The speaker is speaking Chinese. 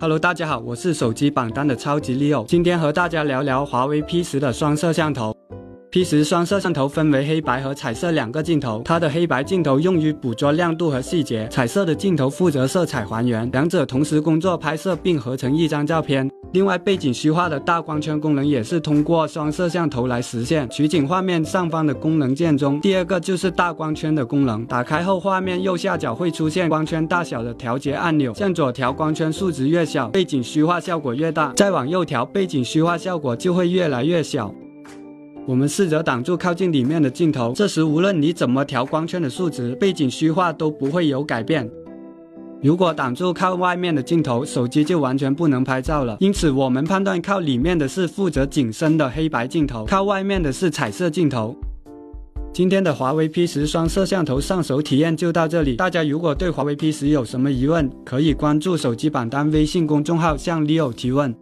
Hello，大家好，我是手机榜单的超级 Leo，今天和大家聊聊华为 P 十的双摄像头。P 十双摄像头分为黑白和彩色两个镜头，它的黑白镜头用于捕捉亮度和细节，彩色的镜头负责色彩还原，两者同时工作拍摄并合成一张照片。另外，背景虚化的大光圈功能也是通过双摄像头来实现。取景画面上方的功能键中，第二个就是大光圈的功能。打开后，画面右下角会出现光圈大小的调节按钮，向左调光圈数值越小，背景虚化效果越大；再往右调，背景虚化效果就会越来越小。我们试着挡住靠近里面的镜头，这时无论你怎么调光圈的数值，背景虚化都不会有改变。如果挡住靠外面的镜头，手机就完全不能拍照了。因此，我们判断靠里面的是负责景深的黑白镜头，靠外面的是彩色镜头。今天的华为 P 十双摄像头上手体验就到这里。大家如果对华为 P 十有什么疑问，可以关注手机榜单微信公众号向 Leo 提问。